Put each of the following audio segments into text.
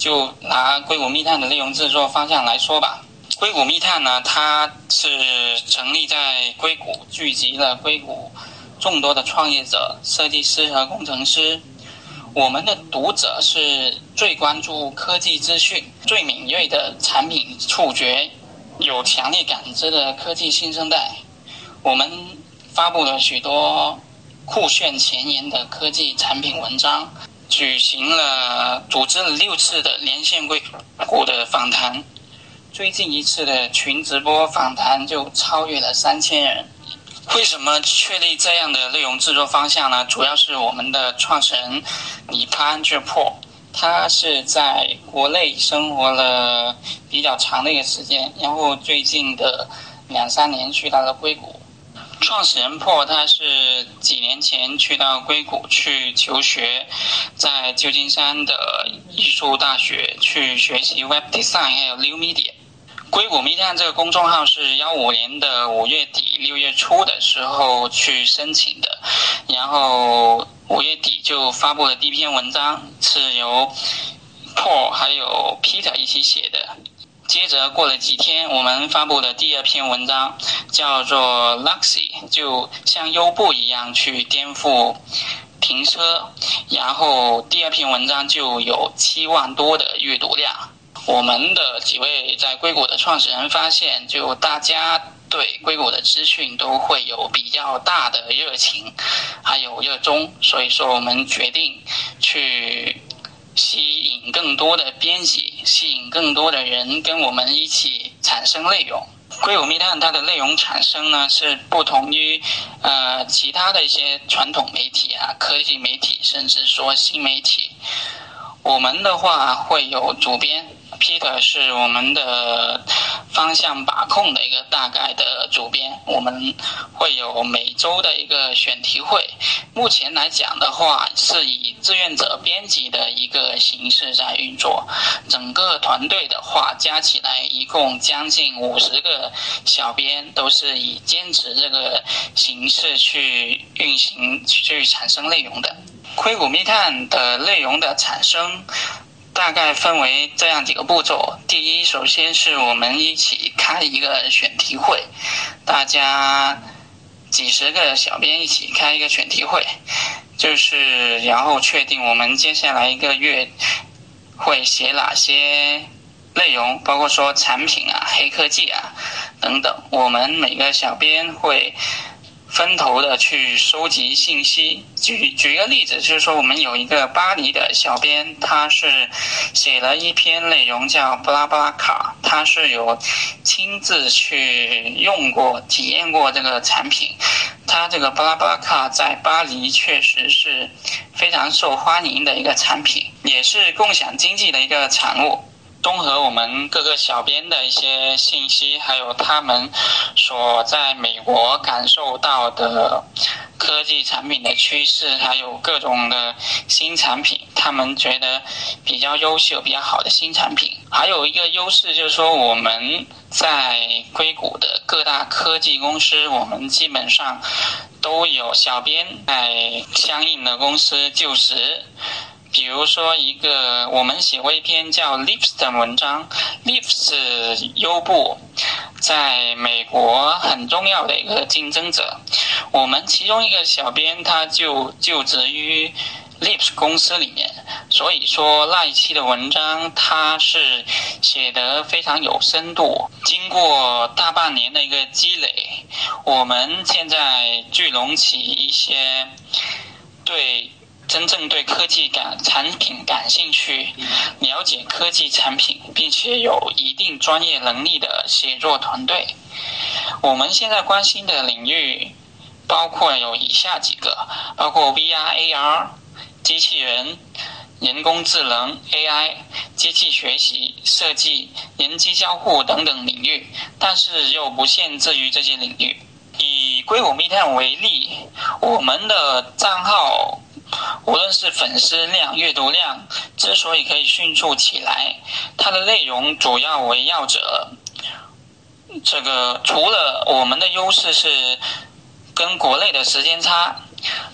就拿硅谷密探的内容制作方向来说吧。硅谷密探呢，它是成立在硅谷，聚集了硅谷众多的创业者、设计师和工程师。我们的读者是最关注科技资讯、最敏锐的产品触觉、有强烈感知的科技新生代。我们发布了许多酷炫前沿的科技产品文章，举行了组织了六次的连线硅谷的访谈。最近一次的群直播访谈就超越了三千人。为什么确立这样的内容制作方向呢？主要是我们的创始人李潘志破，他是在国内生活了比较长的一个时间，然后最近的两三年去到了硅谷。创始人破他是几年前去到硅谷去求学，在旧金山的艺术大学去学习 Web Design 还有 New Media。硅谷 Media 这个公众号是幺五年的五月底六月初的时候去申请的，然后五月底就发布了第一篇文章，是由 Paul 还有 Peter 一起写的。接着过了几天，我们发布的第二篇文章叫做 Luxy，就像优步一样去颠覆停车，然后第二篇文章就有七万多的阅读量。我们的几位在硅谷的创始人发现，就大家对硅谷的资讯都会有比较大的热情，还有热衷，所以说我们决定去吸引更多的编辑，吸引更多的人跟我们一起产生内容。硅谷密探它的内容产生呢，是不同于呃其他的一些传统媒体啊、科技媒体，甚至说新媒体。我们的话会有主编。Peter 是我们的方向把控的一个大概的主编，我们会有每周的一个选题会。目前来讲的话，是以志愿者编辑的一个形式在运作。整个团队的话，加起来一共将近五十个小编，都是以兼职这个形式去运行、去产生内容的。硅谷密探的内容的产生。大概分为这样几个步骤。第一，首先是我们一起开一个选题会，大家几十个小编一起开一个选题会，就是然后确定我们接下来一个月会写哪些内容，包括说产品啊、黑科技啊等等。我们每个小编会。分头的去收集信息。举举一个例子，就是说我们有一个巴黎的小编，他是写了一篇内容叫布拉布拉卡，他是有亲自去用过、体验过这个产品。他这个布拉布拉卡在巴黎确实是非常受欢迎的一个产品，也是共享经济的一个产物。综合我们各个小编的一些信息，还有他们所在美国感受到的科技产品的趋势，还有各种的新产品，他们觉得比较优秀、比较好的新产品。还有一个优势就是说，我们在硅谷的各大科技公司，我们基本上都有小编在相应的公司就职。比如说，一个我们写过一篇叫 Lips 的文章，Lips 优步在美国很重要的一个竞争者。我们其中一个小编他就就职于 Lips 公司里面，所以说那一期的文章他是写得非常有深度。经过大半年的一个积累，我们现在聚拢起一些对。真正对科技感产品感兴趣、了解科技产品，并且有一定专业能力的写作团队。我们现在关心的领域包括有以下几个：包括 VR、AR、机器人、人工智能、AI、机器学习、设计、人机交互等等领域，但是又不限制于这些领域。以硅谷密探为例，我们的账号无论是粉丝量、阅读量，之所以可以迅速起来，它的内容主要围绕着这个。除了我们的优势是跟国内的时间差，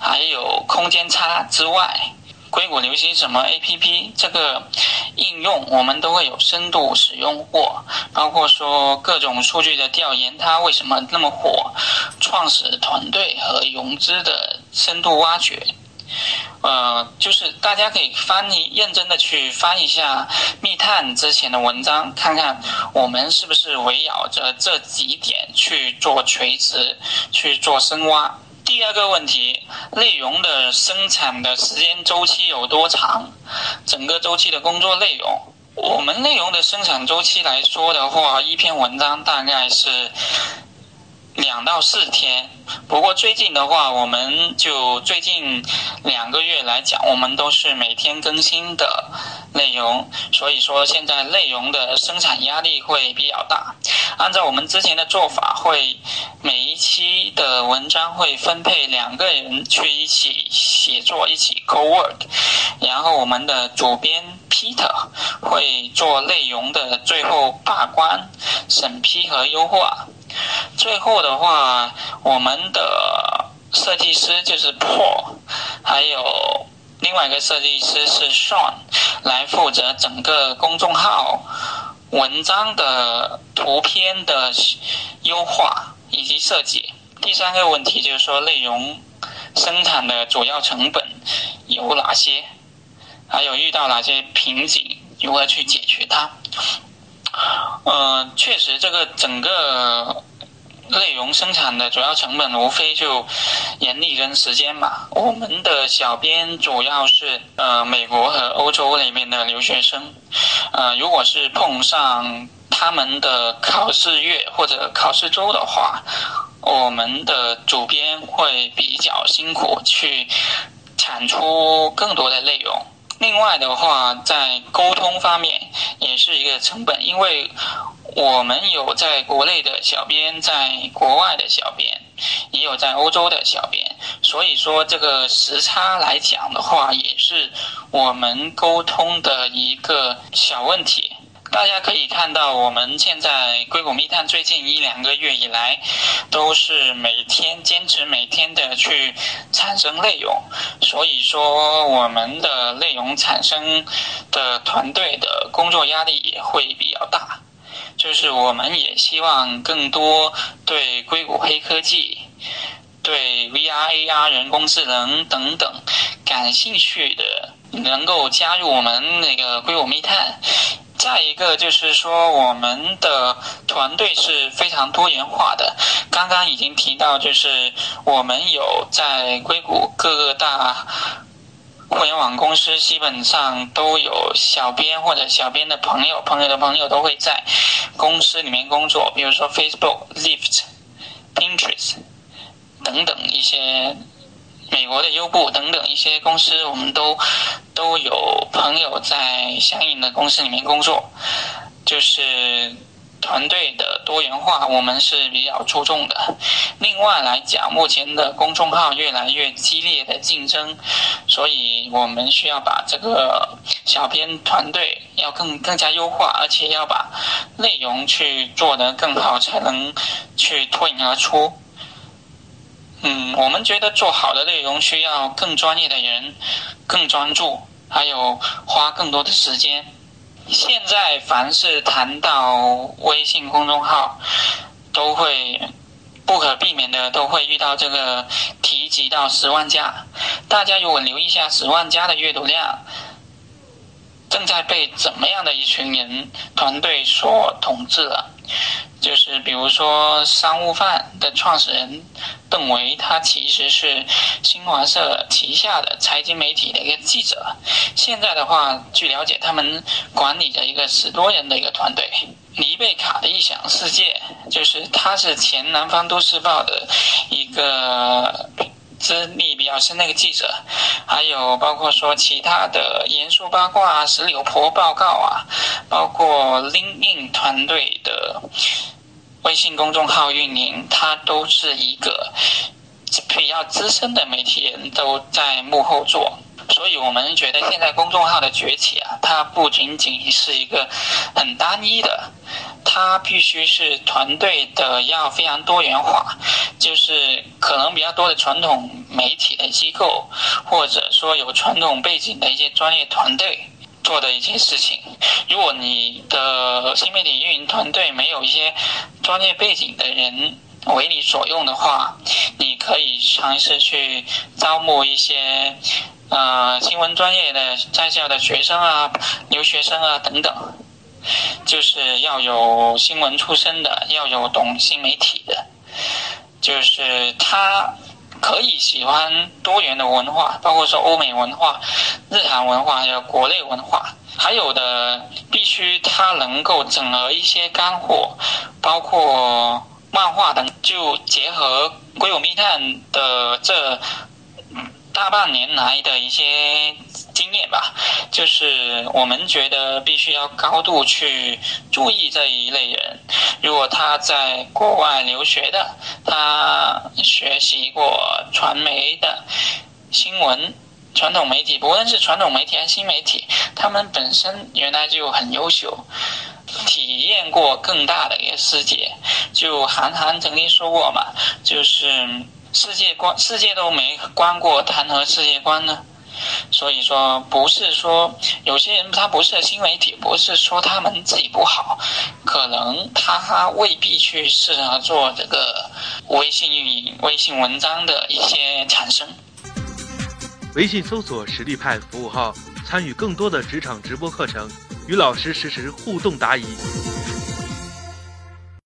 还有空间差之外，硅谷流行什么 APP，这个应用我们都会有深度使用过，包括说各种数据的调研，它为什么那么火，创始团队和融资的深度挖掘，呃，就是大家可以翻译，认真的去翻一下密探之前的文章，看看我们是不是围绕着这几点去做垂直，去做深挖。第二个问题，内容的生产的时间周期有多长？整个周期的工作内容，我们内容的生产周期来说的话，一篇文章大概是。两到四天，不过最近的话，我们就最近两个月来讲，我们都是每天更新的内容，所以说现在内容的生产压力会比较大。按照我们之前的做法，会每一期的文章会分配两个人去一起写作，一起 co work，然后我们的主编 Peter 会做内容的最后把关、审批和优化。最后的话，我们的设计师就是 Paul，还有另外一个设计师是 Sean，来负责整个公众号文章的图片的优化以及设计。第三个问题就是说，内容生产的主要成本有哪些？还有遇到哪些瓶颈？如何去解决它？嗯，确实，这个整个内容生产的主要成本无非就人力跟时间嘛。我们的小编主要是呃美国和欧洲里面的留学生，呃，如果是碰上他们的考试月或者考试周的话，我们的主编会比较辛苦去产出更多的内容。另外的话，在沟通方面也是一个成本，因为我们有在国内的小编，在国外的小编，也有在欧洲的小编，所以说这个时差来讲的话，也是我们沟通的一个小问题。大家可以看到，我们现在硅谷密探最近一两个月以来，都是每天坚持每天的去产生内容，所以说我们的内容产生的团队的工作压力也会比较大。就是我们也希望更多对硅谷黑科技、对 VR、AR、人工智能等等感兴趣的，能够加入我们那个硅谷密探。再一个就是说，我们的团队是非常多元化的。刚刚已经提到，就是我们有在硅谷各个大互联网公司，基本上都有小编或者小编的朋友、朋友的朋友都会在公司里面工作。比如说 Facebook、Lyft、Pinterest 等等一些。美国的优步等等一些公司，我们都都有朋友在相应的公司里面工作，就是团队的多元化，我们是比较注重的。另外来讲，目前的公众号越来越激烈的竞争，所以我们需要把这个小编团队要更更加优化，而且要把内容去做得更好，才能去脱颖而出。嗯，我们觉得做好的内容需要更专业的人，更专注，还有花更多的时间。现在凡是谈到微信公众号，都会不可避免的都会遇到这个提及到十万加。大家如果留意一下十万加的阅读量，正在被怎么样的一群人团队所统治了？就是比如说商务范的创始人邓维，他其实是新华社旗下的财经媒体的一个记者。现在的话，据了解，他们管理着一个十多人的一个团队。黎贝卡的异想世界，就是他是前南方都市报的一个资历比较深那个记者，还有包括说其他的严肃八卦啊、石榴婆报告啊，包括 l i n k i n 团队的微信公众号运营，它都是一个比较资深的媒体人都在幕后做。所以我们觉得现在公众号的崛起啊，它不仅仅是一个很单一的，它必须是团队的要非常多元化，就是可能比较多的传统媒体的机构，或者说有传统背景的一些专业团队做的一些事情。如果你的新媒体运营团队没有一些专业背景的人为你所用的话，你可以尝试去招募一些。呃，新闻专业的在校的学生啊，留学生啊等等，就是要有新闻出身的，要有懂新媒体的，就是他可以喜欢多元的文化，包括说欧美文化、日韩文化还有国内文化，还有的必须他能够整合一些干货，包括漫画等，就结合硅谷密探的这。大半年来的一些经验吧，就是我们觉得必须要高度去注意这一类人。如果他在国外留学的，他学习过传媒的新闻、传统媒体，不论是传统媒体还是新媒体，他们本身原来就很优秀，体验过更大的一个世界。就韩寒曾经说过嘛，就是。世界观，世界都没观过，谈何世界观呢？所以说，不是说有些人他不是新媒体，不是说他们自己不好，可能他未必去适合做这个微信运营、微信文章的一些产生。微信搜索“实力派”服务号，参与更多的职场直播课程，与老师实时互动答疑。